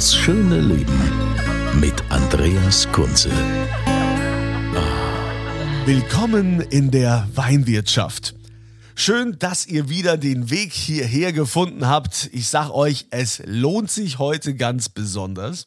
Das schöne Leben mit Andreas Kunze. Willkommen in der Weinwirtschaft. Schön, dass ihr wieder den Weg hierher gefunden habt. Ich sag euch, es lohnt sich heute ganz besonders.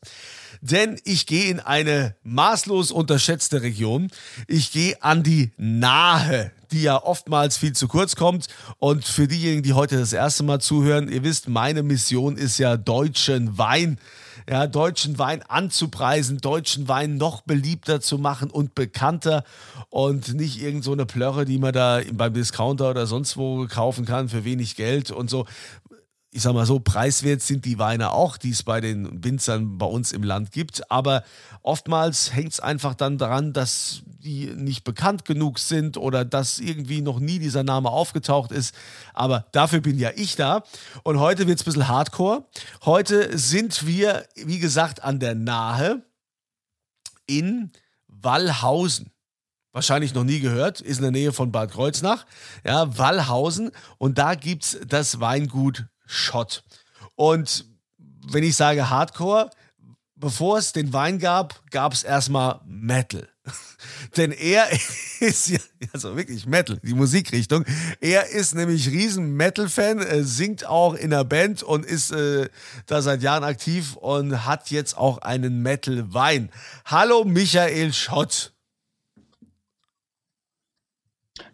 Denn ich gehe in eine maßlos unterschätzte Region. Ich gehe an die Nahe, die ja oftmals viel zu kurz kommt. Und für diejenigen, die heute das erste Mal zuhören, ihr wisst, meine Mission ist ja deutschen Wein ja, deutschen Wein anzupreisen, deutschen Wein noch beliebter zu machen und bekannter und nicht irgend so Plörre, die man da beim Discounter oder sonst wo kaufen kann für wenig Geld und so ich sag mal so, preiswert sind die Weine auch, die es bei den Winzern bei uns im Land gibt. Aber oftmals hängt es einfach dann daran, dass die nicht bekannt genug sind oder dass irgendwie noch nie dieser Name aufgetaucht ist. Aber dafür bin ja ich da. Und heute wird es ein bisschen hardcore. Heute sind wir, wie gesagt, an der Nahe in Wallhausen wahrscheinlich noch nie gehört, ist in der Nähe von Bad Kreuznach, ja, Wallhausen und da gibt es das Weingut Schott. Und wenn ich sage Hardcore, bevor es den Wein gab, gab es erstmal Metal. Denn er ist ja, also wirklich Metal, die Musikrichtung. Er ist nämlich riesen Metal-Fan, singt auch in der Band und ist äh, da seit Jahren aktiv und hat jetzt auch einen Metal-Wein. Hallo Michael Schott.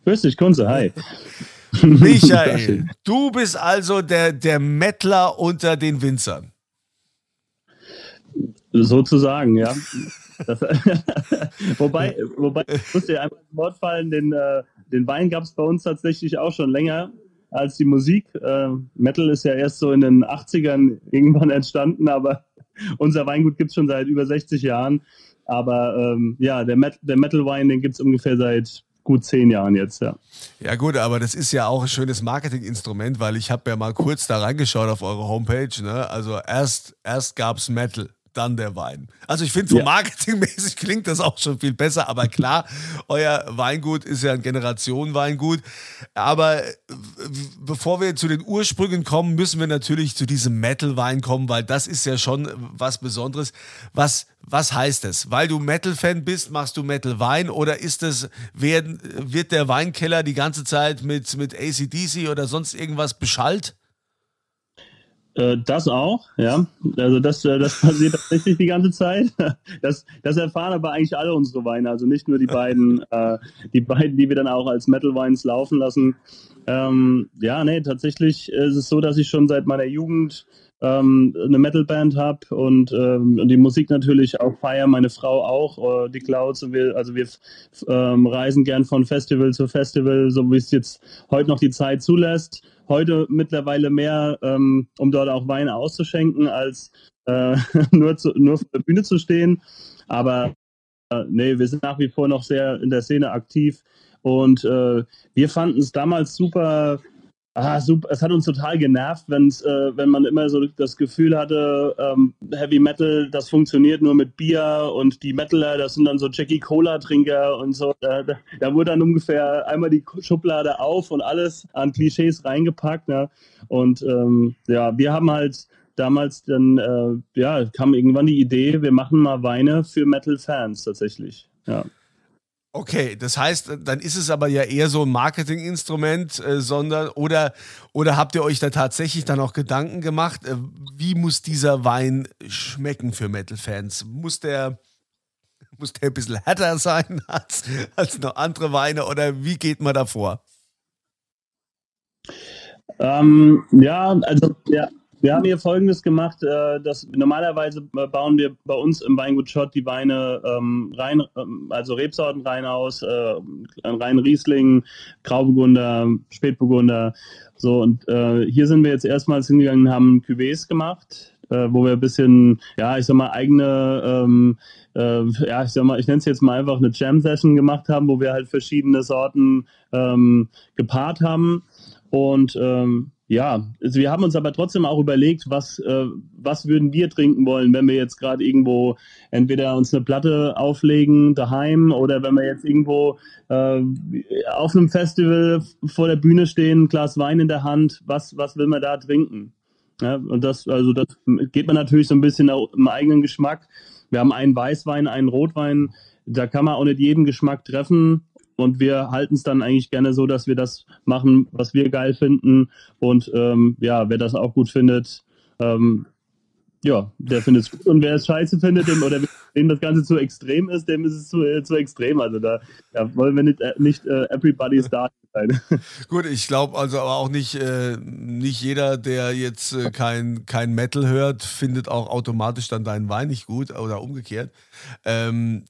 Grüß dich, Kunze, hi. Michael, du bist also der, der Mettler unter den Winzern. Sozusagen, ja. Das, wobei, wobei, ich muss dir einmal ins Wort fallen, den, äh, den Wein gab es bei uns tatsächlich auch schon länger als die Musik. Äh, Metal ist ja erst so in den 80ern irgendwann entstanden, aber unser Weingut gibt es schon seit über 60 Jahren. Aber ähm, ja, der, Met der Metal Wein, den gibt es ungefähr seit gut zehn Jahren jetzt, ja. Ja gut, aber das ist ja auch ein schönes Marketinginstrument, weil ich habe ja mal kurz da reingeschaut auf eure Homepage. Ne? Also erst, erst gab es Metal dann der Wein. Also ich finde, so ja. marketingmäßig klingt das auch schon viel besser, aber klar, euer Weingut ist ja ein Generationenweingut. Aber bevor wir zu den Ursprüngen kommen, müssen wir natürlich zu diesem Metal-Wein kommen, weil das ist ja schon was Besonderes. Was, was heißt es? Weil du Metal-Fan bist, machst du Metal-Wein oder ist es, werden, wird der Weinkeller die ganze Zeit mit, mit ACDC oder sonst irgendwas beschallt? Äh, das auch, ja. Also das, äh, das passiert tatsächlich die ganze Zeit. Das, das erfahren aber eigentlich alle unsere Weine, also nicht nur die beiden, äh, die beiden, die wir dann auch als Metal Wines laufen lassen. Ähm, ja, nee, tatsächlich ist es so, dass ich schon seit meiner Jugend ähm, eine Metalband habe und, ähm, die Musik natürlich auch feiere, meine Frau auch, äh, die Clouds. Und wir, also wir ähm, reisen gern von Festival zu Festival, so wie es jetzt heute noch die Zeit zulässt. Heute mittlerweile mehr, ähm, um dort auch Weine auszuschenken, als äh, nur, zu, nur auf der Bühne zu stehen. Aber äh, nee, wir sind nach wie vor noch sehr in der Szene aktiv. Und äh, wir fanden es damals super Ah, super. Es hat uns total genervt, wenn's, äh, wenn man immer so das Gefühl hatte, ähm, Heavy Metal, das funktioniert nur mit Bier und die Metaler, das sind dann so Jackie Cola-Trinker und so. Da, da, da, wurde dann ungefähr einmal die Schublade auf und alles an Klischees reingepackt. Ne? Und ähm, ja, wir haben halt damals dann, äh, ja, kam irgendwann die Idee, wir machen mal Weine für Metal-Fans tatsächlich. Ja. Okay, das heißt, dann ist es aber ja eher so ein Marketinginstrument, äh, sondern oder oder habt ihr euch da tatsächlich dann auch Gedanken gemacht, äh, wie muss dieser Wein schmecken für Metal-Fans? Muss der muss der ein bisschen härter sein als, als noch andere Weine oder wie geht man davor? Ähm, ja, also ja, wir haben hier Folgendes gemacht, äh, dass normalerweise bauen wir bei uns im Weingut Schott die Weine ähm, rein, ähm, also Rebsorten rein aus, äh, rein Riesling, Grauburgunder, Spätburgunder. So, und äh, hier sind wir jetzt erstmals hingegangen und haben Cuvées gemacht, äh, wo wir ein bisschen, ja, ich sag mal, eigene, ähm, äh, ja, ich sag mal, ich nenne es jetzt mal einfach eine Jam-Session gemacht haben, wo wir halt verschiedene Sorten ähm, gepaart haben. Und ähm, ja, also wir haben uns aber trotzdem auch überlegt, was, äh, was würden wir trinken wollen, wenn wir jetzt gerade irgendwo entweder uns eine Platte auflegen daheim oder wenn wir jetzt irgendwo äh, auf einem Festival vor der Bühne stehen, ein Glas Wein in der Hand, was, was will man da trinken? Ja, und das, also das geht man natürlich so ein bisschen im eigenen Geschmack. Wir haben einen Weißwein, einen Rotwein, da kann man auch nicht jeden Geschmack treffen. Und wir halten es dann eigentlich gerne so, dass wir das machen, was wir geil finden. Und ähm, ja, wer das auch gut findet, ähm, ja, der findet es gut. Und wer es scheiße findet, dem, oder dem das Ganze zu extrem ist, dem ist es zu, äh, zu extrem. Also da, da wollen wir nicht, äh, nicht äh, everybody's dark sein. Gut, ich glaube also aber auch nicht, äh, nicht jeder, der jetzt äh, kein, kein Metal hört, findet auch automatisch dann deinen Wein nicht gut oder umgekehrt. Ähm,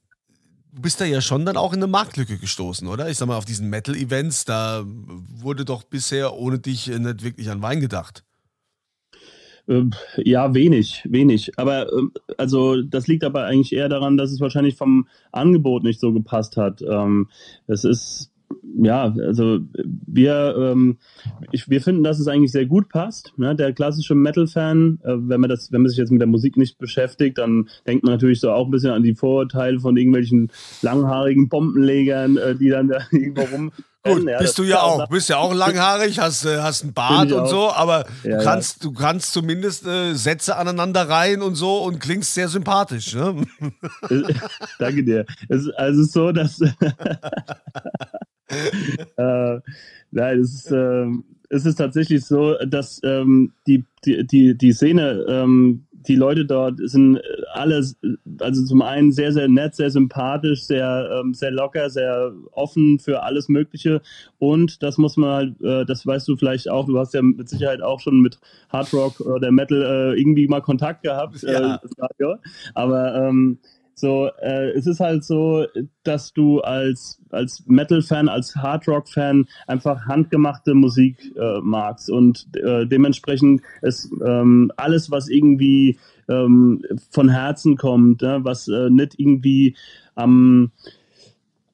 bist da ja schon dann auch in eine Marktlücke gestoßen, oder? Ich sag mal, auf diesen Metal-Events, da wurde doch bisher ohne dich nicht wirklich an Wein gedacht. Ähm, ja, wenig, wenig. Aber ähm, also das liegt aber eigentlich eher daran, dass es wahrscheinlich vom Angebot nicht so gepasst hat. Ähm, es ist ja, also wir, ähm, ich, wir finden, dass es eigentlich sehr gut passt. Ne? Der klassische Metal-Fan, äh, wenn man das, wenn man sich jetzt mit der Musik nicht beschäftigt, dann denkt man natürlich so auch ein bisschen an die Vorurteile von irgendwelchen langhaarigen Bombenlegern, äh, die dann da irgendwo rum. Gut, ja, bist du ja auch, bist ja auch langhaarig, hast, äh, hast einen Bart und auch. so, aber ja, du kannst, ja. du kannst zumindest äh, Sätze aneinander reihen und so und klingst sehr sympathisch. Ne? Danke dir. Es, also so, dass äh, nein, es ist, äh, es ist tatsächlich so, dass ähm, die, die, die, die Szene, ähm, die Leute dort sind alles, also zum einen sehr, sehr nett, sehr sympathisch, sehr, ähm, sehr locker, sehr offen für alles Mögliche. Und das muss man halt, äh, das weißt du vielleicht auch, du hast ja mit Sicherheit auch schon mit Hard Rock oder Metal äh, irgendwie mal Kontakt gehabt. Ja. Äh, aber ähm, so, äh, es ist halt so, dass du als, als Metal-Fan, als Hard-Rock-Fan einfach handgemachte Musik äh, magst. Und äh, dementsprechend ist ähm, alles, was irgendwie ähm, von Herzen kommt, ne, was äh, nicht irgendwie am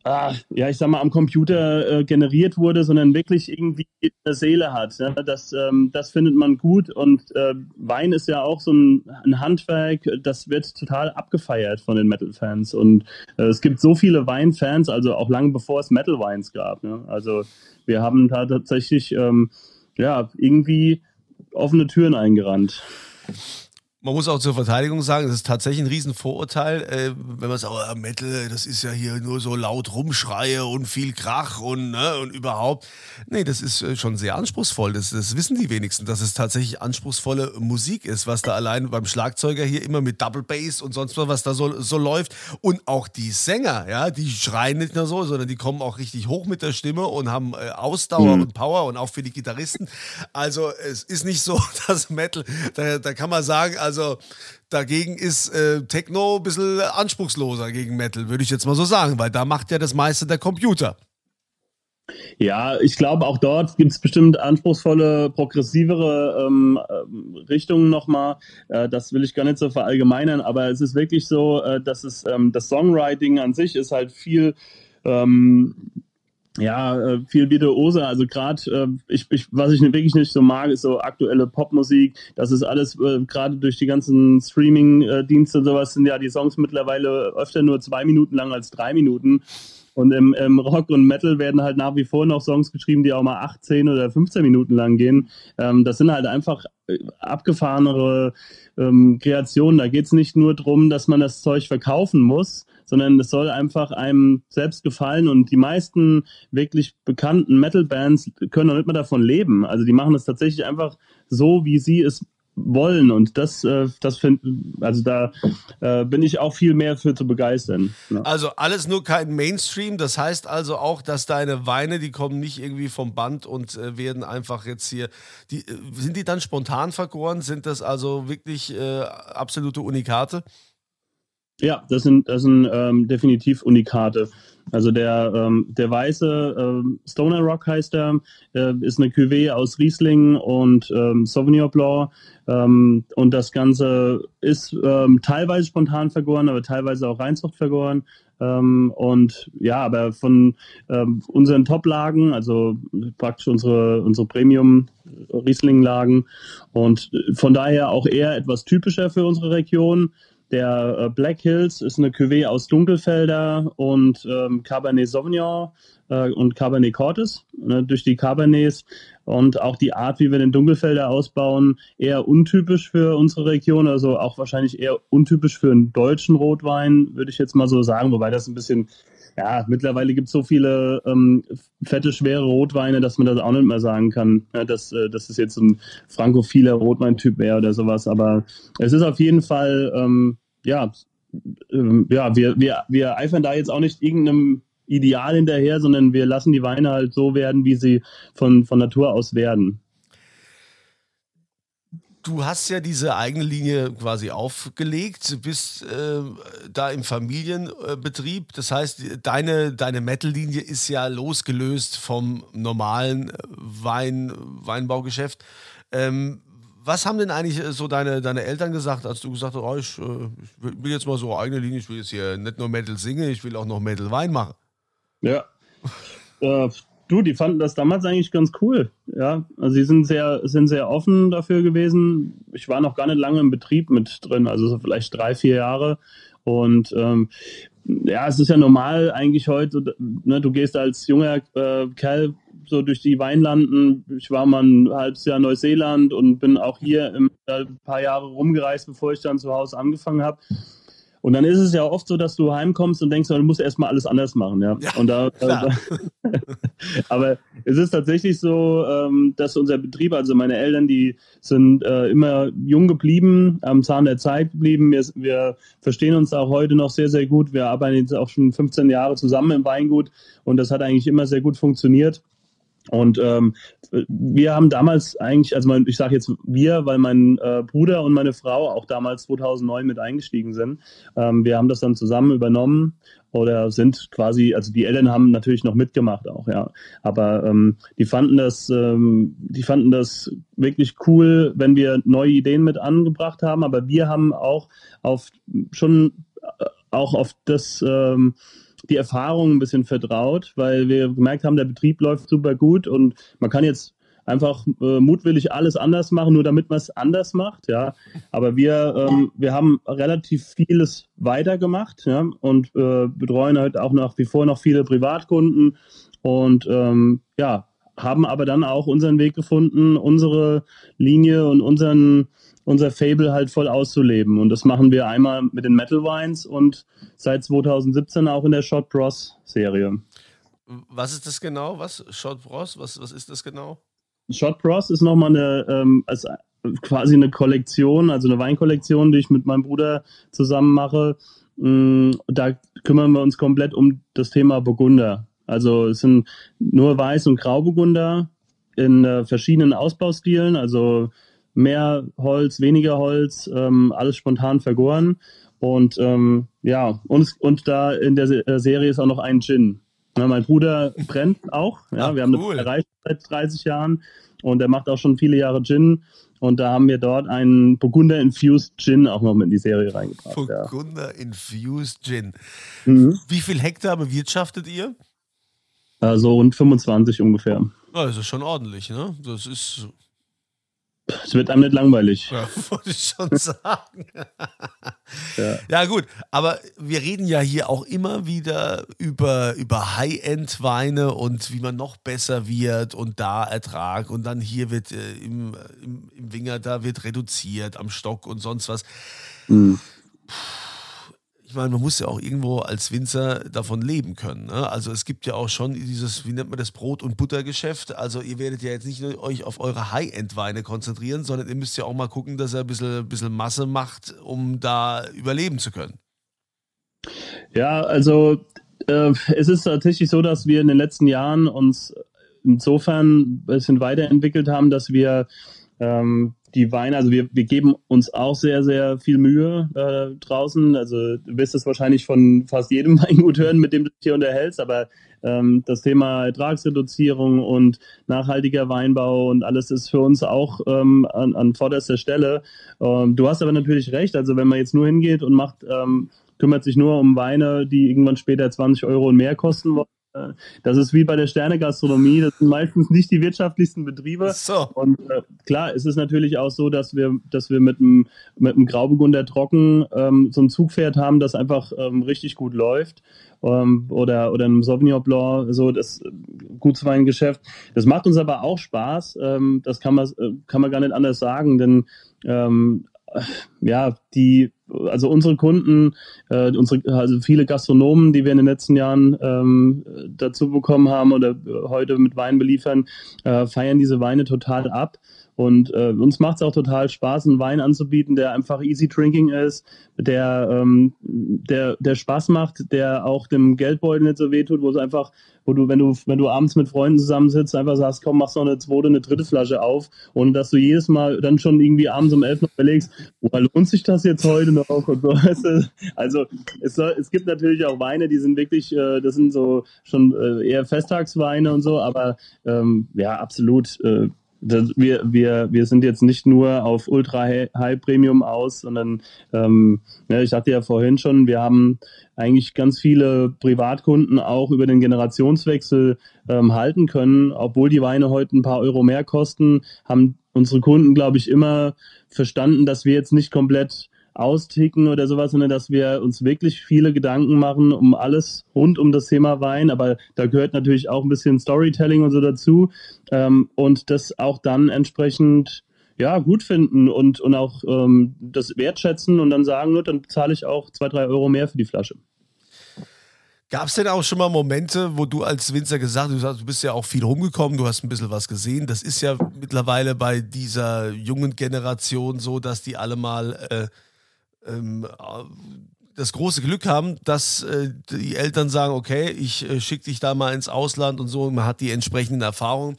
ah, ja, ich sag mal, am Computer äh, generiert wurde, sondern wirklich irgendwie eine Seele hat. Ja? Das, ähm, das findet man gut und äh, Wein ist ja auch so ein, ein, Handwerk, das wird total abgefeiert von den Metal-Fans und äh, es gibt so viele Weinfans, also auch lange bevor es Metal-Wines gab. Ne? Also wir haben da tatsächlich ähm, ja irgendwie offene Türen eingerannt man muss auch zur Verteidigung sagen, das ist tatsächlich ein Riesenvorurteil, äh, wenn man sagt, oh, Metal, das ist ja hier nur so laut Rumschreie und viel Krach und, ne, und überhaupt. Nee, das ist äh, schon sehr anspruchsvoll. Das, das wissen die wenigsten, dass es tatsächlich anspruchsvolle Musik ist, was da allein beim Schlagzeuger hier immer mit Double Bass und sonst was, was da so, so läuft. Und auch die Sänger, ja, die schreien nicht nur so, sondern die kommen auch richtig hoch mit der Stimme und haben äh, Ausdauer mhm. und Power und auch für die Gitarristen. Also es ist nicht so, dass Metal, da, da kann man sagen, also also dagegen ist äh, Techno ein bisschen anspruchsloser gegen Metal, würde ich jetzt mal so sagen, weil da macht ja das meiste der Computer. Ja, ich glaube, auch dort gibt es bestimmt anspruchsvolle, progressivere ähm, äh, Richtungen nochmal. Äh, das will ich gar nicht so verallgemeinern, aber es ist wirklich so, äh, dass es ähm, das Songwriting an sich ist halt viel ähm, ja, äh, viel Virtuose. Also gerade, äh, ich, ich, was ich wirklich nicht so mag, ist so aktuelle Popmusik. Das ist alles äh, gerade durch die ganzen Streaming-Dienste und sowas sind ja die Songs mittlerweile öfter nur zwei Minuten lang als drei Minuten. Und im, im Rock und Metal werden halt nach wie vor noch Songs geschrieben, die auch mal 18 oder 15 Minuten lang gehen. Ähm, das sind halt einfach abgefahrenere ähm, Kreationen. Da geht's nicht nur drum, dass man das Zeug verkaufen muss, sondern es soll einfach einem selbst gefallen und die meisten wirklich bekannten Metal-Bands können auch nicht mehr davon leben. Also die machen es tatsächlich einfach so, wie sie es wollen und das, äh, das finde, also da äh, bin ich auch viel mehr für zu begeistern. Ja. Also alles nur kein Mainstream, das heißt also auch, dass deine Weine, die kommen nicht irgendwie vom Band und äh, werden einfach jetzt hier, die, äh, sind die dann spontan vergoren? Sind das also wirklich äh, absolute Unikate? Ja, das sind, das sind ähm, definitiv Unikate. Also der, ähm, der weiße ähm, Stoner Rock heißt er, äh, ist eine Cuvée aus Riesling und ähm, Sauvignon Blanc. Ähm, und das Ganze ist ähm, teilweise spontan vergoren, aber teilweise auch Reinzucht vergoren. Ähm, und ja, aber von ähm, unseren Top-Lagen, also praktisch unsere, unsere Premium-Riesling-Lagen und von daher auch eher etwas typischer für unsere Region. Der äh, Black Hills ist eine Cuvée aus Dunkelfelder und ähm, Cabernet Sauvignon äh, und Cabernet Cortes. Ne, durch die Cabernets und auch die Art, wie wir den Dunkelfelder ausbauen, eher untypisch für unsere Region, also auch wahrscheinlich eher untypisch für einen deutschen Rotwein, würde ich jetzt mal so sagen, wobei das ein bisschen ja, mittlerweile gibt es so viele ähm, fette, schwere Rotweine, dass man das auch nicht mehr sagen kann, ja, dass, äh, dass es jetzt ein frankophiler Rotweintyp wäre oder sowas. Aber es ist auf jeden Fall, ähm, ja, ähm, ja, wir, wir, wir eifern da jetzt auch nicht irgendeinem Ideal hinterher, sondern wir lassen die Weine halt so werden, wie sie von, von Natur aus werden. Du hast ja diese eigene Linie quasi aufgelegt, bist äh, da im Familienbetrieb. Das heißt, deine, deine Metal-Linie ist ja losgelöst vom normalen Wein, Weinbaugeschäft. Ähm, was haben denn eigentlich so deine, deine Eltern gesagt, als du gesagt hast, oh, ich, äh, ich will jetzt mal so eigene Linie, ich will jetzt hier nicht nur Metal singen, ich will auch noch Metal Wein machen? Ja. Du, die fanden das damals eigentlich ganz cool. Ja, also sie sind sehr, sind sehr offen dafür gewesen. Ich war noch gar nicht lange im Betrieb mit drin, also so vielleicht drei, vier Jahre. Und ähm, ja, es ist ja normal eigentlich heute, ne, du gehst als junger äh, Kerl so durch die Weinlanden. Ich war mal ein halbes Jahr Neuseeland und bin auch hier im, äh, ein paar Jahre rumgereist, bevor ich dann zu Hause angefangen habe. Und dann ist es ja oft so, dass du heimkommst und denkst, du musst erstmal alles anders machen, ja. ja und da, da aber es ist tatsächlich so, ähm, dass unser Betrieb, also meine Eltern, die sind äh, immer jung geblieben, am Zahn der Zeit geblieben. Wir, wir verstehen uns auch heute noch sehr, sehr gut. Wir arbeiten jetzt auch schon 15 Jahre zusammen im Weingut und das hat eigentlich immer sehr gut funktioniert. Und ähm, wir haben damals eigentlich, also mein, ich sage jetzt wir, weil mein äh, Bruder und meine Frau auch damals 2009 mit eingestiegen sind. Ähm, wir haben das dann zusammen übernommen oder sind quasi, also die Eltern haben natürlich noch mitgemacht auch, ja. Aber ähm, die fanden das, ähm, die fanden das wirklich cool, wenn wir neue Ideen mit angebracht haben. Aber wir haben auch auf schon äh, auch auf das ähm, die Erfahrung ein bisschen vertraut, weil wir gemerkt haben, der Betrieb läuft super gut und man kann jetzt einfach äh, mutwillig alles anders machen, nur damit man es anders macht, ja. Aber wir, ähm, wir haben relativ vieles weitergemacht, ja, und äh, betreuen halt auch nach wie vor noch viele Privatkunden und ähm, ja, haben aber dann auch unseren Weg gefunden, unsere Linie und unseren unser Fable halt voll auszuleben. Und das machen wir einmal mit den Metal Wines und seit 2017 auch in der Shot Bros Serie. Was ist das genau? Was? Shot Bros? Was, was ist das genau? Shot Bros ist nochmal eine, ähm, als quasi eine Kollektion, also eine Weinkollektion, die ich mit meinem Bruder zusammen mache. Mm, da kümmern wir uns komplett um das Thema Burgunder. Also es sind nur Weiß- und Grauburgunder in äh, verschiedenen Ausbaustilen, also mehr Holz, weniger Holz, ähm, alles spontan vergoren. Und ähm, ja, und, und da in der äh, Serie ist auch noch ein Gin. Ja, mein Bruder brennt auch. Ja, Ach, wir haben cool. das erreicht seit 30 Jahren und er macht auch schon viele Jahre Gin. Und da haben wir dort einen Burgunder Infused Gin auch noch mit in die Serie reingebracht. Burgunder ja. Infused Gin. Mhm. Wie viel Hektar bewirtschaftet ihr? Also rund 25 ungefähr. das ist schon ordentlich, ne? Das ist es wird einem nicht langweilig. Ja, wollte ich schon sagen. ja. ja. gut, aber wir reden ja hier auch immer wieder über, über High-End-Weine und wie man noch besser wird und da Ertrag und dann hier wird äh, im, im, im Winger, da wird reduziert am Stock und sonst was. Mhm. Meine, man muss ja auch irgendwo als Winzer davon leben können. Ne? Also es gibt ja auch schon dieses, wie nennt man das, Brot- und Buttergeschäft. Also ihr werdet ja jetzt nicht nur euch auf eure High-End-Weine konzentrieren, sondern ihr müsst ja auch mal gucken, dass ihr ein bisschen, ein bisschen Masse macht, um da überleben zu können. Ja, also äh, es ist tatsächlich so, dass wir in den letzten Jahren uns insofern ein bisschen weiterentwickelt haben, dass wir ähm, die Weine, also wir, wir geben uns auch sehr, sehr viel Mühe äh, draußen. Also du wirst es wahrscheinlich von fast jedem Weingut hören, mit dem du dich hier unterhältst, aber ähm, das Thema Ertragsreduzierung und nachhaltiger Weinbau und alles ist für uns auch ähm, an, an vorderster Stelle. Ähm, du hast aber natürlich recht, also wenn man jetzt nur hingeht und macht, ähm, kümmert sich nur um Weine, die irgendwann später 20 Euro und mehr kosten wollen, das ist wie bei der Sternegastronomie. Das sind meistens nicht die wirtschaftlichsten Betriebe. So. Und äh, klar, es ist natürlich auch so, dass wir, dass wir mit einem mit Grauburgunder Trocken ähm, so ein Zugpferd haben, das einfach ähm, richtig gut läuft. Ähm, oder oder einem Sauvignon Blanc, so das äh, Gutsweingeschäft. Das macht uns aber auch Spaß. Ähm, das kann man äh, kann man gar nicht anders sagen, denn ähm, ja, die, also unsere Kunden, äh, unsere, also viele Gastronomen, die wir in den letzten Jahren ähm, dazu bekommen haben oder heute mit Wein beliefern, äh, feiern diese Weine total ab. Und äh, uns macht es auch total Spaß, einen Wein anzubieten, der einfach easy drinking ist, der, ähm, der, der Spaß macht, der auch dem Geldbeutel nicht so wehtut, wo es einfach, wo du, wenn du, wenn du abends mit Freunden zusammensitzt, einfach sagst, komm, machst noch eine zweite, eine dritte Flasche auf und dass du jedes Mal dann schon irgendwie abends um elf noch überlegst, woher lohnt sich das jetzt heute noch? Und so. Also es, es gibt natürlich auch Weine, die sind wirklich, äh, das sind so schon äh, eher Festtagsweine und so, aber ähm, ja, absolut. Äh, das, wir, wir, wir sind jetzt nicht nur auf Ultra High Premium aus, sondern ähm, ja, ich sagte ja vorhin schon, wir haben eigentlich ganz viele Privatkunden auch über den Generationswechsel ähm, halten können. Obwohl die Weine heute ein paar Euro mehr kosten, haben unsere Kunden, glaube ich, immer verstanden, dass wir jetzt nicht komplett austicken oder sowas, sondern dass wir uns wirklich viele Gedanken machen um alles rund um das Thema Wein. Aber da gehört natürlich auch ein bisschen Storytelling und so dazu. Ähm, und das auch dann entsprechend ja, gut finden und, und auch ähm, das wertschätzen und dann sagen, nur, dann zahle ich auch zwei, drei Euro mehr für die Flasche. Gab es denn auch schon mal Momente, wo du als Winzer gesagt hast, du bist ja auch viel rumgekommen, du hast ein bisschen was gesehen. Das ist ja mittlerweile bei dieser jungen Generation so, dass die alle mal äh, ähm, das große Glück haben, dass äh, die Eltern sagen, okay, ich äh, schicke dich da mal ins Ausland und so, und man hat die entsprechenden Erfahrungen.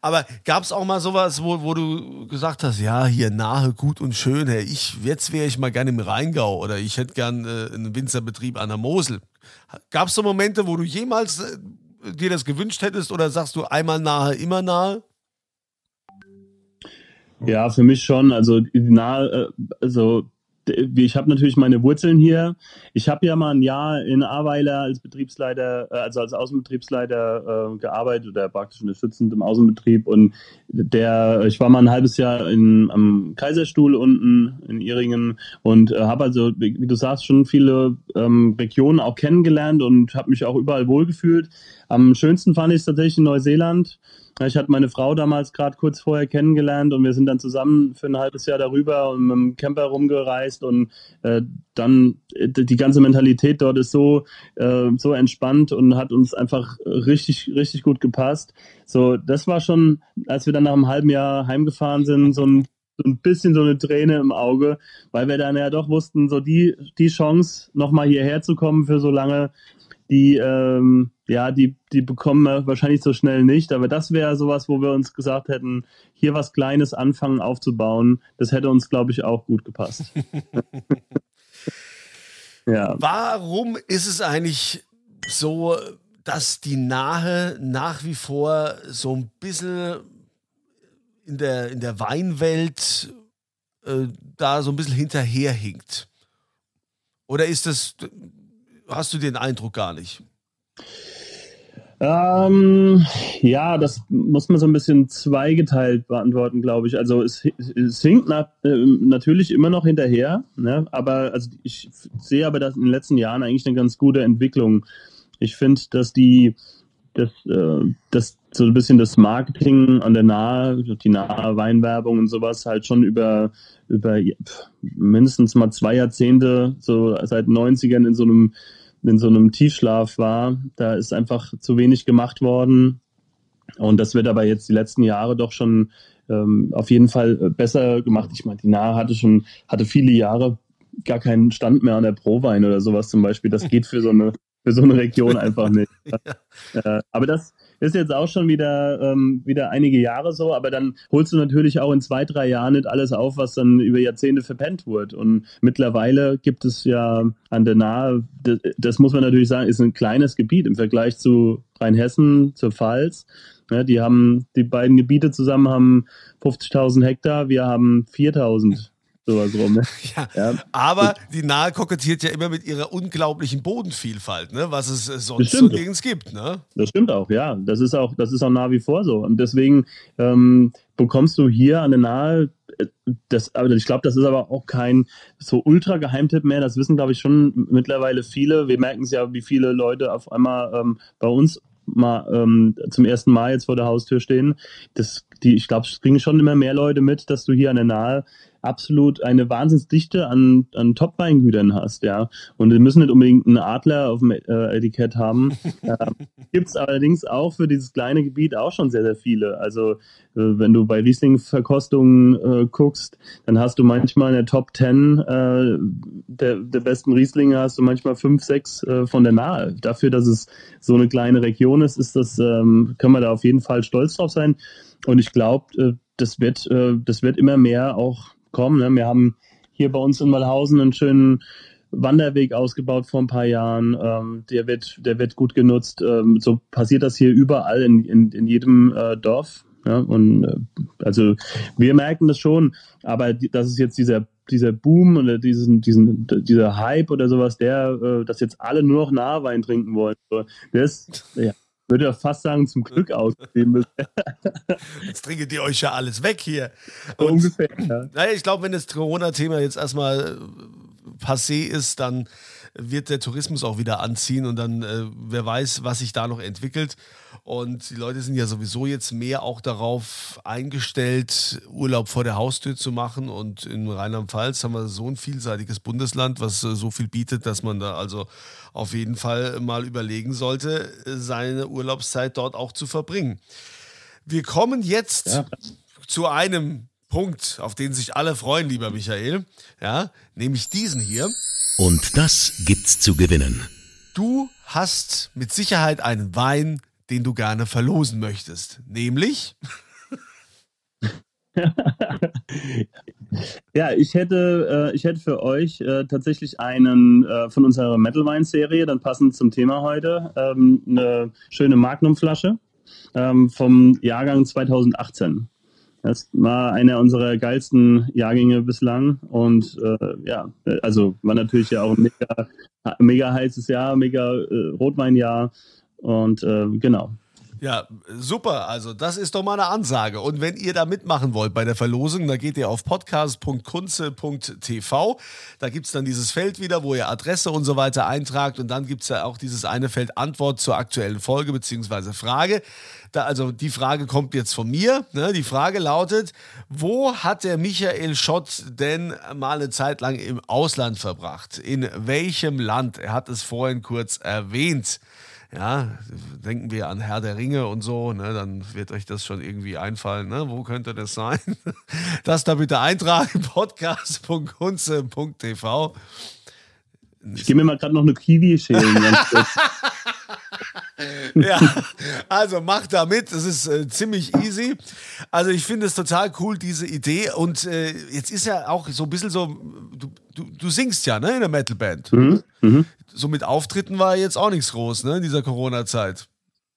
Aber gab es auch mal sowas, wo, wo du gesagt hast, ja, hier nahe, gut und schön, hey, ich, jetzt wäre ich mal gerne im Rheingau oder ich hätte gern äh, einen Winzerbetrieb an der Mosel. Gab es so Momente, wo du jemals äh, dir das gewünscht hättest oder sagst du einmal nahe, immer nahe? Ja, für mich schon. Also nahe, äh, also ich habe natürlich meine Wurzeln hier. Ich habe ja mal ein Jahr in Aweiler als Betriebsleiter, äh, also als Außenbetriebsleiter äh, gearbeitet oder praktisch unterstützend im Außenbetrieb. Und der, ich war mal ein halbes Jahr in, am Kaiserstuhl unten in Iringen und äh, habe also, wie, du sagst, schon viele ähm, Regionen auch kennengelernt und habe mich auch überall wohlgefühlt. Am schönsten fand ich es tatsächlich in Neuseeland. Ich hatte meine Frau damals gerade kurz vorher kennengelernt und wir sind dann zusammen für ein halbes Jahr darüber und mit dem Camper rumgereist und äh, dann die ganze Mentalität dort ist so äh, so entspannt und hat uns einfach richtig richtig gut gepasst. So, das war schon, als wir dann nach einem halben Jahr heimgefahren sind, so ein so ein bisschen so eine Träne im Auge, weil wir dann ja doch wussten, so die, die Chance, nochmal hierher zu kommen für so lange, die, ähm, ja, die, die bekommen wir wahrscheinlich so schnell nicht. Aber das wäre sowas, wo wir uns gesagt hätten, hier was Kleines anfangen aufzubauen. Das hätte uns, glaube ich, auch gut gepasst. ja. Warum ist es eigentlich so, dass die Nahe nach wie vor so ein bisschen in der, in der Weinwelt äh, da so ein bisschen hinterherhinkt? Oder ist das hast du den Eindruck gar nicht? Ähm, ja, das muss man so ein bisschen zweigeteilt beantworten, glaube ich. Also es, es hinkt na, äh, natürlich immer noch hinterher, ne? aber also ich sehe aber dass in den letzten Jahren eigentlich eine ganz gute Entwicklung. Ich finde, dass die das, äh, das so ein bisschen das Marketing an der Nahe, die nahe Weinwerbung und sowas halt schon über, über mindestens mal zwei Jahrzehnte, so seit 90ern in so einem, in so einem Tiefschlaf war. Da ist einfach zu wenig gemacht worden. Und das wird aber jetzt die letzten Jahre doch schon ähm, auf jeden Fall besser gemacht. Ich meine, die Nahe hatte schon, hatte viele Jahre gar keinen Stand mehr an der Prowein oder sowas zum Beispiel. Das geht für so eine für so eine Region einfach nicht. ja. Äh, aber das ist jetzt auch schon wieder, ähm, wieder einige Jahre so, aber dann holst du natürlich auch in zwei, drei Jahren nicht alles auf, was dann über Jahrzehnte verpennt wurde. Und mittlerweile gibt es ja an der Nahe, das, das muss man natürlich sagen, ist ein kleines Gebiet im Vergleich zu Rheinhessen, zur Pfalz. Ja, die haben, die beiden Gebiete zusammen haben 50.000 Hektar, wir haben 4.000 sowas rum. Ne? Ja, ja, Aber die Nahe kokettiert ja immer mit ihrer unglaublichen Bodenvielfalt, ne? was es sonst so nirgends gibt. Ne? Das stimmt auch, ja. Das ist auch, das ist auch nach wie vor so. Und deswegen ähm, bekommst du hier an der Nahe äh, das, aber ich glaube, das ist aber auch kein so ultra Geheimtipp mehr. Das wissen, glaube ich, schon mittlerweile viele. Wir merken es ja, wie viele Leute auf einmal ähm, bei uns mal ähm, zum ersten Mal jetzt vor der Haustür stehen. Das, die, ich glaube, es kriegen schon immer mehr Leute mit, dass du hier an der Nahe absolut eine Wahnsinnsdichte an, an Top-Weingütern hast, ja. Und wir müssen nicht unbedingt einen Adler auf dem äh, Etikett haben. äh, Gibt es allerdings auch für dieses kleine Gebiet auch schon sehr, sehr viele. Also äh, wenn du bei Riesling-Verkostungen äh, guckst, dann hast du manchmal in der Top 10 äh, der, der besten Rieslinge hast du manchmal fünf, sechs äh, von der Nahe. Dafür, dass es so eine kleine Region ist, ist das, ähm, können wir da auf jeden Fall stolz drauf sein. Und ich glaube, äh, das wird, das wird immer mehr auch kommen. Ne? Wir haben hier bei uns in Malhausen einen schönen Wanderweg ausgebaut vor ein paar Jahren. Ähm, der, wird, der wird gut genutzt. Ähm, so passiert das hier überall in, in, in jedem äh, Dorf. Ja? Und äh, also wir merken das schon, aber die, das ist jetzt dieser dieser Boom oder diesen, diesen, dieser Hype oder sowas, der, äh, dass jetzt alle nur noch Nahwein trinken wollen. Ist, ja, würde fast sagen, zum Glück ausgegeben. jetzt trinket ihr euch ja alles weg hier. Und, ungefähr, ja. Naja, ich glaube, wenn das Corona-Thema jetzt erstmal passé ist, dann wird der Tourismus auch wieder anziehen und dann, äh, wer weiß, was sich da noch entwickelt. Und die Leute sind ja sowieso jetzt mehr auch darauf eingestellt, Urlaub vor der Haustür zu machen. Und in Rheinland-Pfalz haben wir so ein vielseitiges Bundesland, was äh, so viel bietet, dass man da also auf jeden Fall mal überlegen sollte, seine Urlaubszeit dort auch zu verbringen. Wir kommen jetzt ja. zu einem Punkt, auf den sich alle freuen, lieber Michael. Ja, nämlich diesen hier. Und das gibt's zu gewinnen. Du hast mit Sicherheit einen Wein, den du gerne verlosen möchtest. Nämlich. ja, ich hätte, äh, ich hätte für euch äh, tatsächlich einen äh, von unserer Metal Wine Serie, dann passend zum Thema heute, ähm, eine schöne Magnum-Flasche ähm, vom Jahrgang 2018. Das war einer unserer geilsten Jahrgänge bislang und äh, ja, also war natürlich ja auch ein mega, mega heißes Jahr, mega äh, Rotweinjahr und äh, genau. Ja, super. Also, das ist doch mal eine Ansage. Und wenn ihr da mitmachen wollt bei der Verlosung, dann geht ihr auf podcast.kunze.tv. Da gibt es dann dieses Feld wieder, wo ihr Adresse und so weiter eintragt. Und dann gibt es ja auch dieses eine Feld Antwort zur aktuellen Folge bzw. Frage. Da, also, die Frage kommt jetzt von mir. Ne? Die Frage lautet: Wo hat der Michael Schott denn mal eine Zeit lang im Ausland verbracht? In welchem Land? Er hat es vorhin kurz erwähnt ja, denken wir an Herr der Ringe und so, ne, dann wird euch das schon irgendwie einfallen. Ne? Wo könnte das sein? Das da bitte eintragen, podcast.kunze.tv. Ich gebe mir mal gerade noch eine Kiwi schälen. ja, also macht da mit. Es ist äh, ziemlich easy. Also ich finde es total cool, diese Idee. Und äh, jetzt ist ja auch so ein bisschen so, du, du, du singst ja, ne, in der Metalband. Mhm. Mhm. So mit Auftritten war jetzt auch nichts groß, ne, in dieser Corona-Zeit.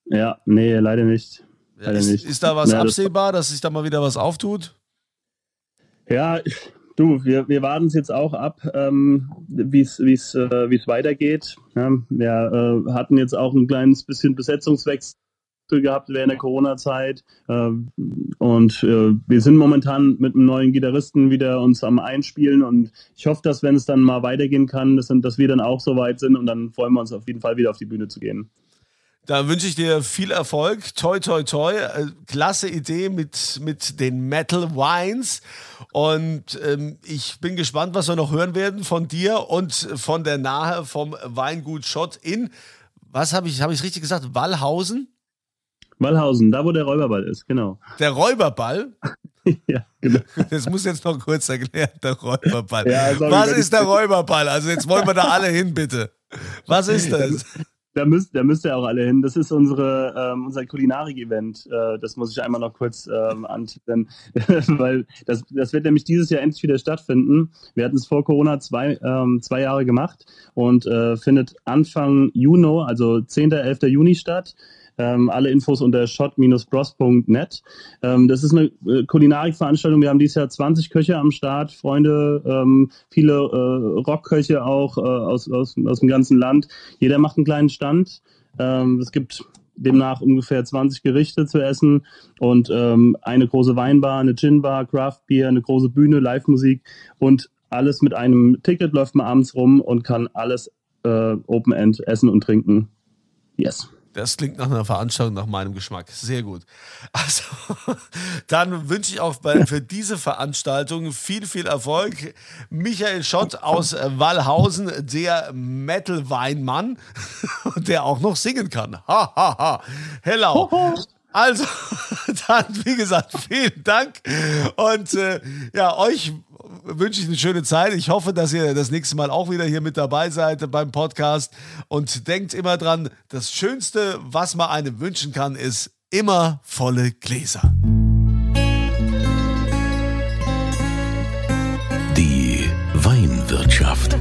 Ja, nee, leider nicht. Leider ist, nicht. ist da was ja, absehbar, dass sich da mal wieder was auftut? Ja, Du, wir, wir warten es jetzt auch ab, ähm, wie es äh, weitergeht. Ja, wir äh, hatten jetzt auch ein kleines bisschen Besetzungswechsel gehabt während der Corona-Zeit. Äh, und äh, wir sind momentan mit einem neuen Gitarristen wieder uns am Einspielen und ich hoffe, dass wenn es dann mal weitergehen kann, dass, dass wir dann auch so weit sind und dann freuen wir uns auf jeden Fall wieder auf die Bühne zu gehen. Da wünsche ich dir viel Erfolg. Toi, toi, toi. Äh, klasse Idee mit, mit den Metal Wines. Und ähm, ich bin gespannt, was wir noch hören werden von dir und von der Nahe vom Weingut Schott in, was habe ich, habe ich richtig gesagt, Wallhausen? Wallhausen, da wo der Räuberball ist, genau. Der Räuberball? ja, genau. Das muss jetzt noch kurz erklären, der Räuberball. Ja, sorry, Was ist der Räuberball? Also jetzt wollen wir da alle hin, bitte. Was ist das? Da müsst, da müsst ihr auch alle hin. Das ist unsere, ähm, unser Kulinarik-Event. Äh, das muss ich einmal noch kurz ähm, antiteln, weil das, das wird nämlich dieses Jahr endlich wieder stattfinden. Wir hatten es vor Corona zwei, ähm, zwei Jahre gemacht und äh, findet Anfang Juni, also 10. 11. Juni statt. Ähm, alle Infos unter shot-bros.net. Ähm, das ist eine äh, Kulinarikveranstaltung. Wir haben dieses Jahr 20 Köche am Start, Freunde, ähm, viele äh, Rockköche auch äh, aus, aus, aus dem ganzen Land. Jeder macht einen kleinen Stand. Ähm, es gibt demnach ungefähr 20 Gerichte zu essen und ähm, eine große Weinbar, eine Ginbar, Craft Beer, eine große Bühne, Live-Musik und alles mit einem Ticket läuft man abends rum und kann alles äh, Open End essen und trinken. Yes. Das klingt nach einer Veranstaltung nach meinem Geschmack. Sehr gut. Also, dann wünsche ich auch bei, für diese Veranstaltung viel, viel Erfolg. Michael Schott aus Wallhausen, der Metal-Weinmann, der auch noch singen kann. Ha, ha, ha. Hello. Also, dann, wie gesagt, vielen Dank. Und äh, ja, euch wünsche ich eine schöne Zeit. Ich hoffe, dass ihr das nächste Mal auch wieder hier mit dabei seid beim Podcast. Und denkt immer dran, das Schönste, was man einem wünschen kann, ist immer volle Gläser. Die Weinwirtschaft.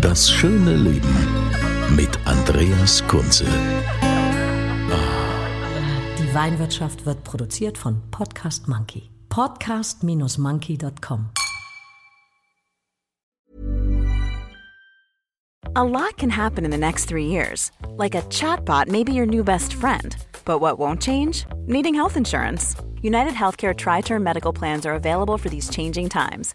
Das schöne Leben mit Andreas Kunze. Die Weinwirtschaft wird produziert von Podcast Monkey. Podcast-monkey.com. A lot can happen in the next three years. Like a chatbot may be your new best friend. But what won't change? Needing health insurance. United Healthcare Tri Term Medical Plans are available for these changing times